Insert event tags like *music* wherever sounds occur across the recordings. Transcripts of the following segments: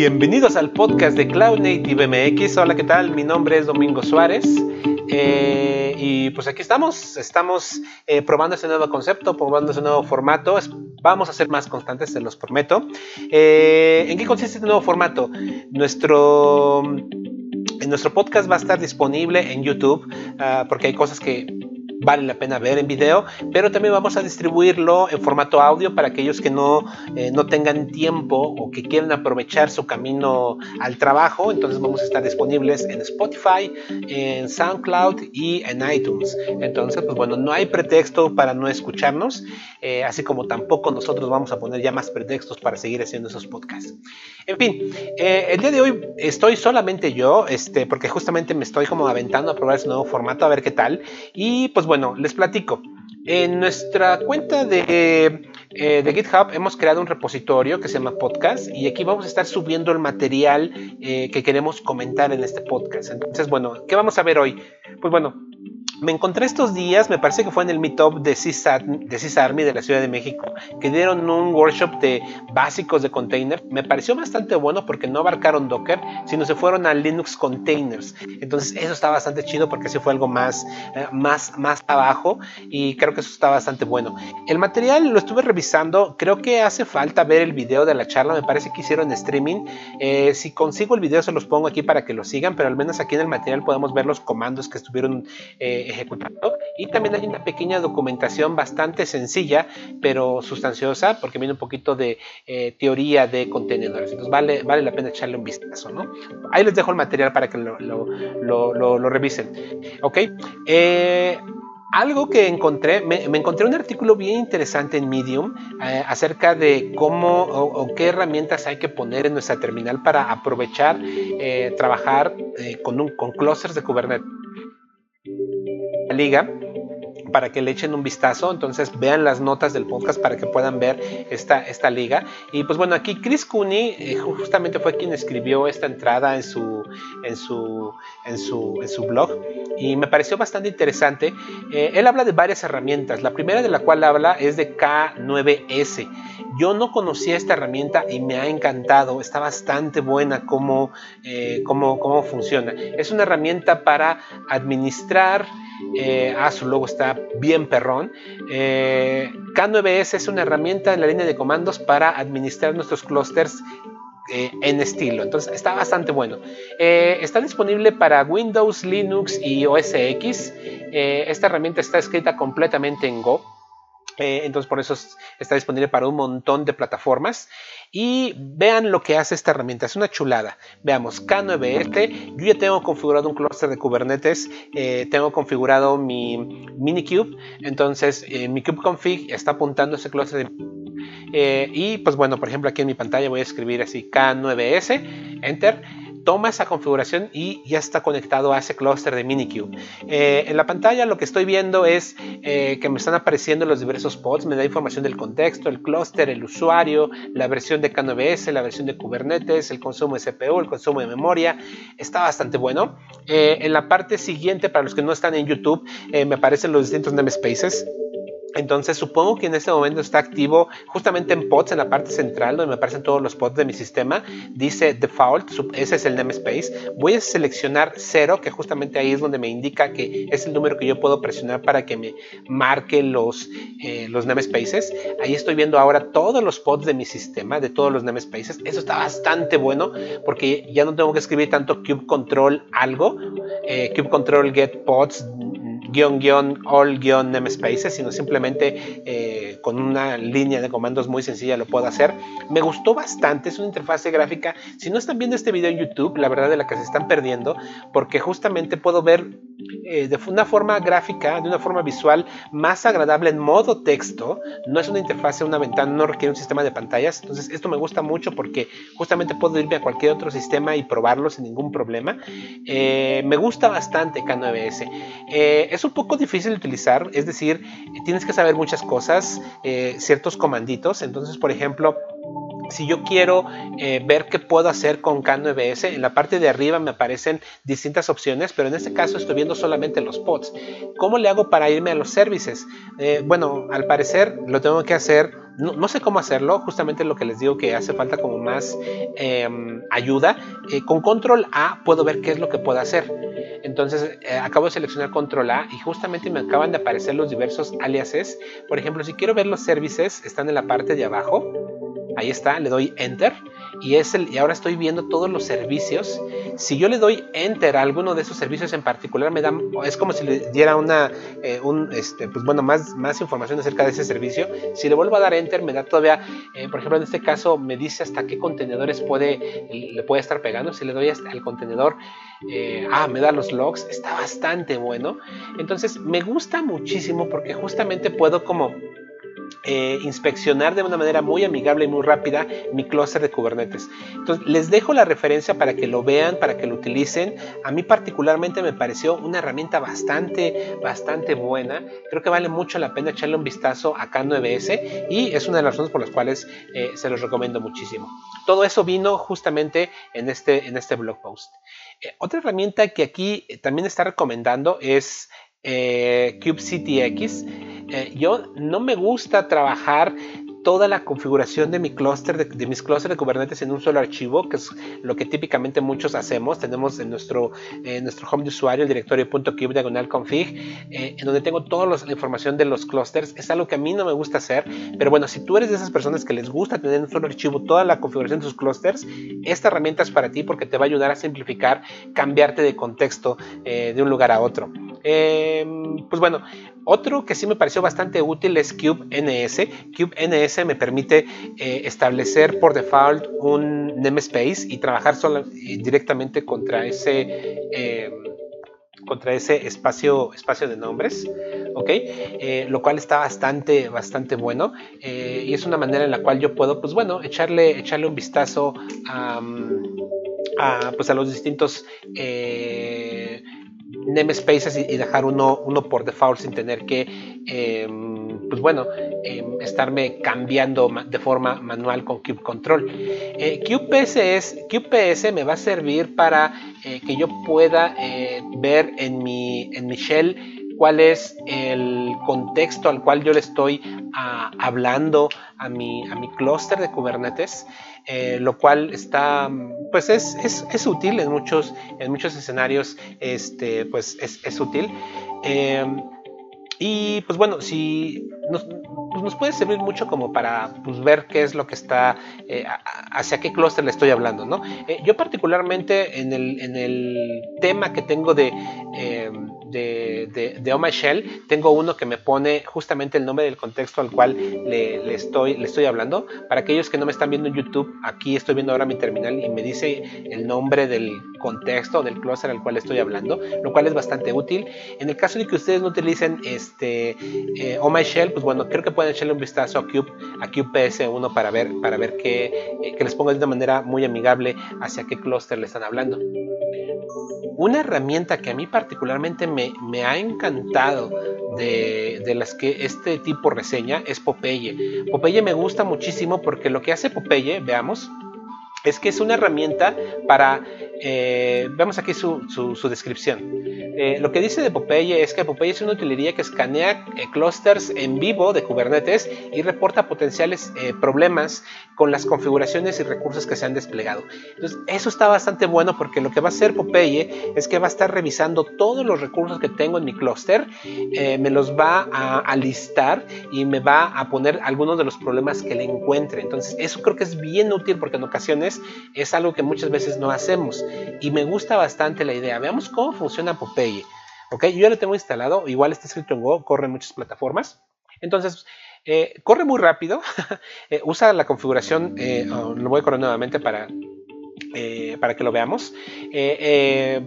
Bienvenidos al podcast de Cloud Native MX. Hola, ¿qué tal? Mi nombre es Domingo Suárez. Eh, y pues aquí estamos, estamos eh, probando este nuevo concepto, probando este nuevo formato. Vamos a ser más constantes, se los prometo. Eh, ¿En qué consiste este nuevo formato? Nuestro, nuestro podcast va a estar disponible en YouTube ah, porque hay cosas que vale la pena ver en video, pero también vamos a distribuirlo en formato audio para aquellos que no, eh, no tengan tiempo o que quieran aprovechar su camino al trabajo. Entonces vamos a estar disponibles en Spotify, en SoundCloud y en iTunes. Entonces, pues bueno, no hay pretexto para no escucharnos, eh, así como tampoco nosotros vamos a poner ya más pretextos para seguir haciendo esos podcasts. En fin, eh, el día de hoy estoy solamente yo, este, porque justamente me estoy como aventando a probar ese nuevo formato, a ver qué tal. Y pues bueno, les platico. En nuestra cuenta de, eh, de, GitHub hemos creado un repositorio que se llama podcast y aquí vamos a estar subiendo el material eh, que queremos comentar en este podcast. Entonces, bueno, ¿qué vamos a ver hoy? Pues bueno, me encontré estos días, me parece que fue en el meetup de CISARMI de la Ciudad de México, que dieron un workshop de básicos de container. Me pareció bastante bueno porque no abarcaron Docker, sino se fueron a Linux Containers. Entonces eso está bastante chido porque así fue algo más, eh, más, más abajo y creo que eso está bastante bueno. El material lo estuve revisando, creo que hace falta ver el video de la charla, me parece que hicieron streaming. Eh, si consigo el video se los pongo aquí para que lo sigan, pero al menos aquí en el material podemos ver los comandos que estuvieron eh, ejecutando. Y también hay una pequeña documentación bastante sencilla, pero sustanciosa, porque viene un poquito de eh, teoría de contenedores. Entonces vale, vale la pena echarle un vistazo, ¿no? Ahí les dejo el material para que lo, lo, revisen. Ok. Eh, algo que encontré, me, encontré un artículo bien interesante en Medium eh, acerca de cómo o, qué herramientas hay que poner en nuestra terminal para aprovechar, trabajar con, un, con clusters de Kubernetes liga para que le echen un vistazo. Entonces vean las notas del podcast para que puedan ver esta, esta liga. Y pues bueno, aquí Chris Cooney eh, justamente fue quien escribió esta entrada en su, en su, en su, en su blog y me pareció bastante interesante. Eh, él habla de varias herramientas. La primera de la cual habla es de K9S. Yo no conocía esta herramienta y me ha encantado. Está bastante buena cómo, eh, cómo, cómo funciona. Es una herramienta para administrar eh, ah, su logo está bien perrón. Eh, K9S es una herramienta en la línea de comandos para administrar nuestros clusters eh, en estilo. Entonces está bastante bueno. está disponible para Windows, Linux y OS X. esta herramienta está escrita completamente en Go. Entonces por eso está disponible para un montón de plataformas. Y vean lo que hace esta herramienta, es una chulada. Veamos, K9S, yo ya tengo configurado un clúster de Kubernetes, eh, tengo configurado mi Minikube, entonces eh, mi kubeconfig está apuntando ese clúster. Eh, y pues bueno, por ejemplo aquí en mi pantalla voy a escribir así K9S, Enter toma esa configuración y ya está conectado a ese clúster de Minikube. Eh, en la pantalla lo que estoy viendo es eh, que me están apareciendo los diversos pods, me da información del contexto, el clúster, el usuario, la versión de K9S, la versión de Kubernetes, el consumo de CPU, el consumo de memoria. Está bastante bueno. Eh, en la parte siguiente, para los que no están en YouTube, me aparecen los distintos namespaces. Entonces supongo que en este momento está activo justamente en pods en la parte central donde me aparecen todos los pods de mi sistema. Dice default, ese es el namespace. Voy a seleccionar 0 que justamente ahí es donde me indica que es el número que yo puedo presionar para que me marque los, eh, los namespaces. Ahí estoy viendo ahora todos los pods de mi sistema, de todos los namespaces. Eso está bastante bueno porque ya no tengo que escribir tanto kube control algo, eh, kube control get pods guion, guion, all, guion, namespaces, sino simplemente eh, con una línea de comandos muy sencilla lo puedo hacer. Me gustó bastante, es una interfase gráfica. Si no están viendo este video en YouTube, la verdad de la que se están perdiendo, porque justamente puedo ver eh, de una forma gráfica, de una forma visual más agradable en modo texto. No es una interfase, una ventana, no requiere un sistema de pantallas. Entonces esto me gusta mucho porque justamente puedo irme a cualquier otro sistema y probarlo sin ningún problema. Eh, me gusta bastante K9S. Eh, es un poco difícil de utilizar, es decir, tienes que saber muchas cosas, ciertos comanditos. Entonces, por ejemplo, si yo quiero eh, ver qué puedo hacer con K9S, en la parte de arriba me aparecen distintas opciones, pero en este caso estoy viendo solamente los pods. ¿Cómo le hago para irme a los services? Eh, bueno, al parecer lo tengo que hacer, no, sé cómo hacerlo, justamente lo que les digo que hace falta como más em, ayuda. Eh, con control A puedo ver qué es lo que puedo hacer. Entonces acabo de seleccionar control A y justamente me acaban de aparecer los diversos aliases. Por ejemplo, si quiero ver los services, están en la parte de abajo Ahí está, le doy enter y, es el, y ahora estoy viendo todos los servicios. Si yo le doy enter a alguno de esos servicios en particular, me da, es como si le diera una, eh, este, pues bueno, más, más información acerca de ese servicio. Si le vuelvo a dar enter, me da todavía, eh, por ejemplo, en este caso, me dice hasta qué contenedores puede, le puede estar pegando. Si le doy hasta el contenedor, eh, ah, me da los logs, está bastante bueno. Entonces, me gusta muchísimo porque justamente puedo como eh, inspeccionar de una manera muy amigable y muy rápida mi clúster de Kubernetes. Entonces, les dejo la referencia para que lo vean, para que lo utilicen. A mí particularmente me pareció una herramienta bastante, bastante buena. Creo que vale mucho la pena echarle un vistazo a K9S y es una de las razones por las cuales eh, se los recomiendo muchísimo. Todo eso vino justamente en este, en este blog post. Eh, otra herramienta que aquí también está recomendando es kubectx. Eh, yo no me gusta trabajar toda la configuración de mi clúster de, mis clústeres de Kubernetes en un solo archivo, que es lo que típicamente muchos hacemos. Tenemos en nuestro, nuestro home de usuario el directorio.kube diagonal config, eh, en donde tengo toda la información de los clústeres. Es algo que a mí no me gusta hacer, pero bueno, si tú eres de esas personas que les gusta tener en un solo archivo toda la configuración de sus clústeres, esta herramienta es para ti porque te va a ayudar a simplificar, cambiarte de contexto eh, de un lugar a otro. Em, pues bueno, otro que sí me pareció bastante útil es CubeNS. CubeNS me permite eh, establecer por default un namespace y trabajar solo, eh, directamente contra ese, em, contra ese espacio, espacio de nombres. Eh, lo cual está bastante, bastante bueno. y es una manera en la cual yo puedo, pues bueno, echarle, echarle un vistazo a, pues a los distintos namespaces y, dejar uno, uno por default sin tener que, em, pues bueno, em, estarme cambiando de forma manual con Cube Control. Eh, QPS, me va a servir para eh, que yo pueda eh, ver en mi, en mi shell cuál es el contexto al cual yo le estoy ah, hablando a mi, a mi clúster de Kubernetes. Eh, lo cual está, pues es, es, útil en muchos, en muchos escenarios, este, pues es, útil. Eh, y pues bueno, si nos, pues nos, puede servir mucho como para pues, ver qué es lo que está, eh, hacia qué clúster le estoy hablando, ¿no? yo particularmente en el, en el, tema que tengo de de, de, de oh Shell, tengo uno que me pone justamente el nombre del contexto al cual le, estoy, le estoy hablando. Para aquellos que no me están viendo en YouTube, aquí estoy viendo ahora mi terminal y me dice el nombre del contexto del cluster al cual estoy hablando, lo cual es bastante útil. En el caso de que ustedes no utilicen este eh, oh Shell, pues bueno, creo que pueden echarle un vistazo a Cube, a PS1 para ver, para ver que, eh, que les ponga de una manera muy amigable hacia qué clúster le están hablando. Una herramienta que a mí particularmente me, ha encantado de, de, las que este tipo reseña es Popeye. Popeye me gusta muchísimo porque lo que hace Popeye, veamos, es que es una herramienta para, eh, vemos aquí su, su, descripción. Eh, lo que dice de Popeye es que Popeye es una utilería que escanea eh, clusters en vivo de Kubernetes y reporta potenciales problemas con las configuraciones y recursos que se han desplegado. Entonces, eso está bastante bueno porque lo que va a hacer Popeye es que va a estar revisando todos los recursos que tengo en mi clúster, me los va a, a listar y me va a poner algunos de los problemas que le encuentre. Entonces, eso creo que es bien útil porque en ocasiones es algo que muchas veces no hacemos y me gusta bastante la idea. Veamos cómo funciona Popeye. Ok, yo ya lo tengo instalado, igual está escrito en Go, corre en muchas plataformas. Entonces, eh, corre muy rápido, *laughs* eh, usa la configuración, eh, oh, lo voy a correr nuevamente para eh, para que lo veamos.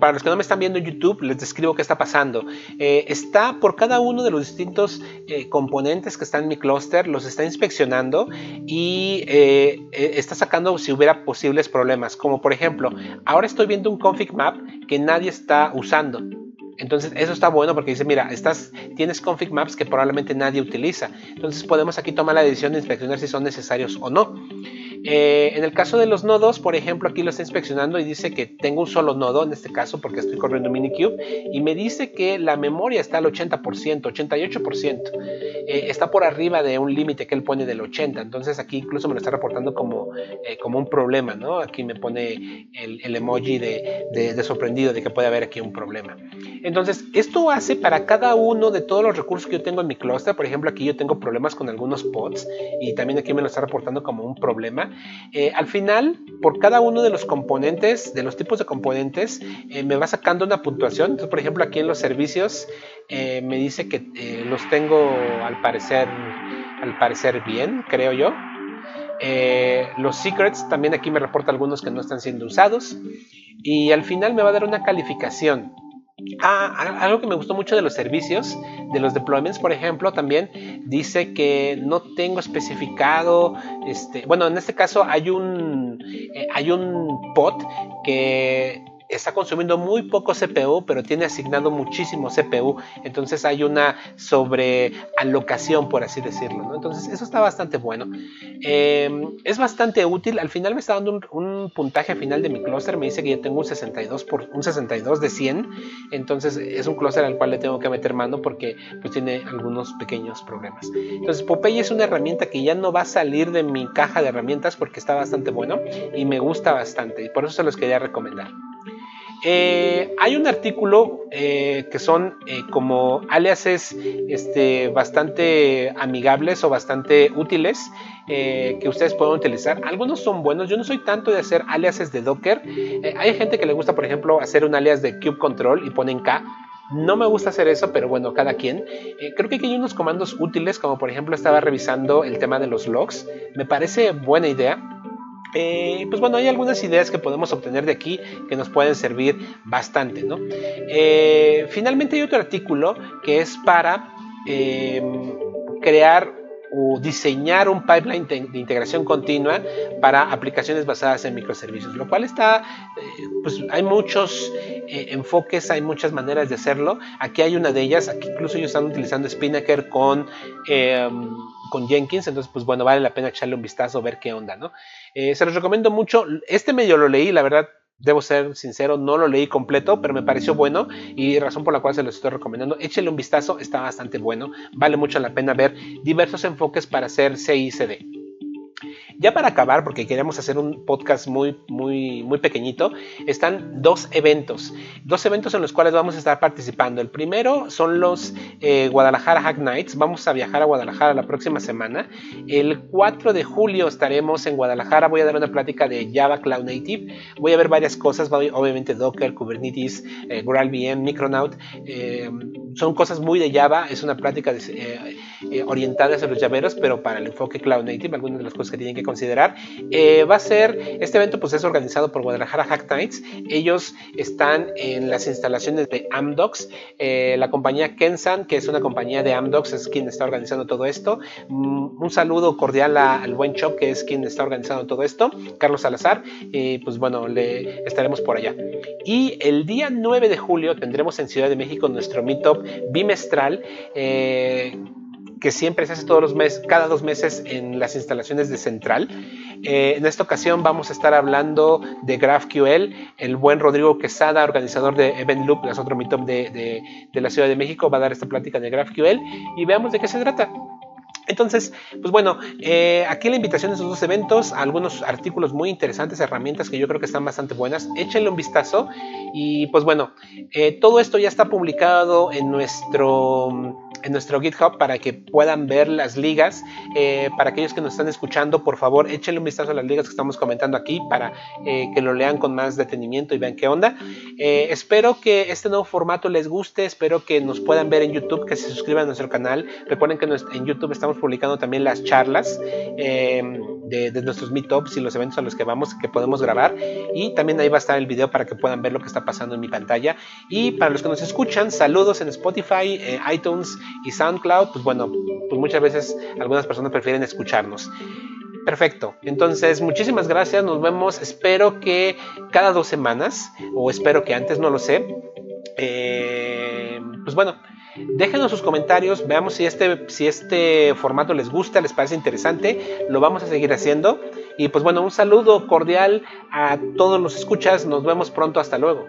Para los que no me están viendo en YouTube, les describo qué está pasando. está por cada uno de los distintos componentes que están en mi clúster, los está inspeccionando y está sacando si hubiera posibles problemas. Como por ejemplo, ahora estoy viendo un config map que nadie está usando. Entonces eso está bueno porque dice, mira, estás, tienes config maps que probablemente nadie utiliza. Entonces podemos aquí tomar la decisión de inspeccionar si son necesarios o no. Eh, en el caso de los nodos, por ejemplo, aquí lo está inspeccionando y dice que tengo un solo nodo, en este caso porque estoy corriendo Minikube, y me dice que la memoria está al 80%, 88%. Eh, está por arriba de un límite que él pone del 80%, entonces aquí incluso me lo está reportando como, eh, como un problema, ¿no? Aquí me pone el, emoji de, sorprendido de que puede haber aquí un problema. Entonces, esto hace para cada uno de todos los recursos que yo tengo en mi clúster, por ejemplo, aquí yo tengo problemas con algunos pods y también aquí me lo está reportando como un problema. Eh, al final, por cada uno de los componentes, de los tipos de componentes, me va sacando una puntuación. Entonces, por ejemplo, aquí en los servicios eh, me dice que los tengo al parecer, al parecer bien, creo yo. los secrets también aquí me reporta algunos que no están siendo usados y al final me va a dar una calificación Ah, algo que me gustó mucho de los servicios, de los deployments, por ejemplo, también dice que no tengo especificado, este, bueno, en este caso hay un, eh, hay un pod que está consumiendo muy poco CPU, pero tiene asignado muchísimo CPU, entonces hay una sobrealocación, por así decirlo. Entonces, eso está bastante bueno. Em, es bastante útil. Al final me está dando un, puntaje final de mi clúster. Me dice que yo tengo un 62, por, un 62 de 100. Entonces, es un clúster al cual le tengo que meter mano porque pues, tiene algunos pequeños problemas. Entonces, Popeye es una herramienta que ya no va a salir de mi caja de herramientas porque está bastante bueno y me gusta bastante. Y por eso se los quería recomendar. Eh, hay un artículo eh, que son eh, como aliases este, bastante amigables o bastante útiles que ustedes pueden utilizar. Algunos son buenos. Yo no soy tanto de hacer aliases de Docker. hay gente que le gusta, por ejemplo, hacer un alias de kube control y ponen K. No me gusta hacer eso, pero bueno, cada quien. creo que aquí hay unos comandos útiles, como por ejemplo estaba revisando el tema de los logs. Me parece buena idea. Eh, pues bueno, hay algunas ideas que podemos obtener de aquí que nos pueden servir bastante. Eh, finalmente hay otro artículo que es para eh, crear o diseñar un pipeline de integración continua para aplicaciones basadas en microservicios, lo cual está, pues hay muchos enfoques, hay muchas maneras de hacerlo. Aquí hay una de ellas, aquí incluso ellos están utilizando Spinnaker con, con Jenkins, entonces pues bueno, vale la pena echarle un vistazo, ver qué onda, ¿no? Eh, se los recomiendo mucho. Este medio lo leí, la verdad, debo ser sincero, no lo leí completo, pero me pareció bueno y razón por la cual se los estoy recomendando. Échenle un vistazo, está bastante bueno. Vale mucho la pena ver diversos enfoques para hacer CICD. Ya para acabar, porque queremos hacer un podcast muy, muy, muy pequeñito, están dos eventos. Dos eventos en los cuales vamos a estar participando. El primero son los eh, Guadalajara Hack Nights. Vamos a viajar a Guadalajara la próxima semana. El 4 de julio estaremos en Guadalajara. Voy a dar una plática de Java Cloud Native. Voy a ver varias cosas, obviamente Docker, Kubernetes, eh, GraalVM, Micronaut. Eh, son cosas muy de Java. Es una plática orientada hacia los llaveros, pero para el enfoque Cloud Native, algunas de las cosas que tienen que considerar. Eh, va a ser, este evento pues es organizado por Guadalajara Hack Nights. Ellos están en las instalaciones de Amdocs. Eh, la compañía Kensan, que es una compañía de Amdocs, es quien está organizando todo esto. Mm, un saludo cordial al buen Chop, que es quien está organizando todo esto. Carlos Salazar. Y pues bueno, le estaremos por allá. Y el día 9 de julio tendremos en Ciudad de México nuestro meetup bimestral. Eh, que siempre se hace todos los meses, cada dos meses en las instalaciones de Central. Eh, en esta ocasión vamos a estar hablando de GraphQL. El buen Rodrigo Quesada, organizador de Event Loop, es otro meetup de, de, la Ciudad de México, va a dar esta plática de GraphQL y veamos de qué se trata. Entonces, pues bueno, eh, aquí la invitación de esos dos eventos, algunos artículos muy interesantes, herramientas que yo creo que están bastante buenas, échenle un vistazo y pues bueno, eh, todo esto ya está publicado en nuestro en nuestro GitHub para que puedan ver las ligas. Eh, para aquellos que nos están escuchando, por favor, échenle un vistazo a las ligas que estamos comentando aquí para que lo lean con más detenimiento y vean qué onda. Espero que este nuevo formato les guste, espero que nos puedan ver en YouTube, que se suscriban a nuestro canal. Recuerden que en YouTube estamos publicando también las charlas de, de, nuestros meetups y los eventos a los que vamos, que podemos grabar. Y también ahí va a estar el video para que puedan ver lo que está pasando en mi pantalla. Y para los que nos escuchan, saludos en Spotify, iTunes y SoundCloud, pues bueno, pues muchas veces algunas personas prefieren escucharnos. Perfecto. Entonces, muchísimas gracias. Nos vemos. Espero que cada dos semanas, o espero que antes, no lo sé. Eh, pues bueno, déjenos sus comentarios. Veamos si este, si este formato les gusta, les parece interesante. Lo vamos a seguir haciendo. Y pues bueno, un saludo cordial a todos los escuchas. Nos vemos pronto. Hasta luego.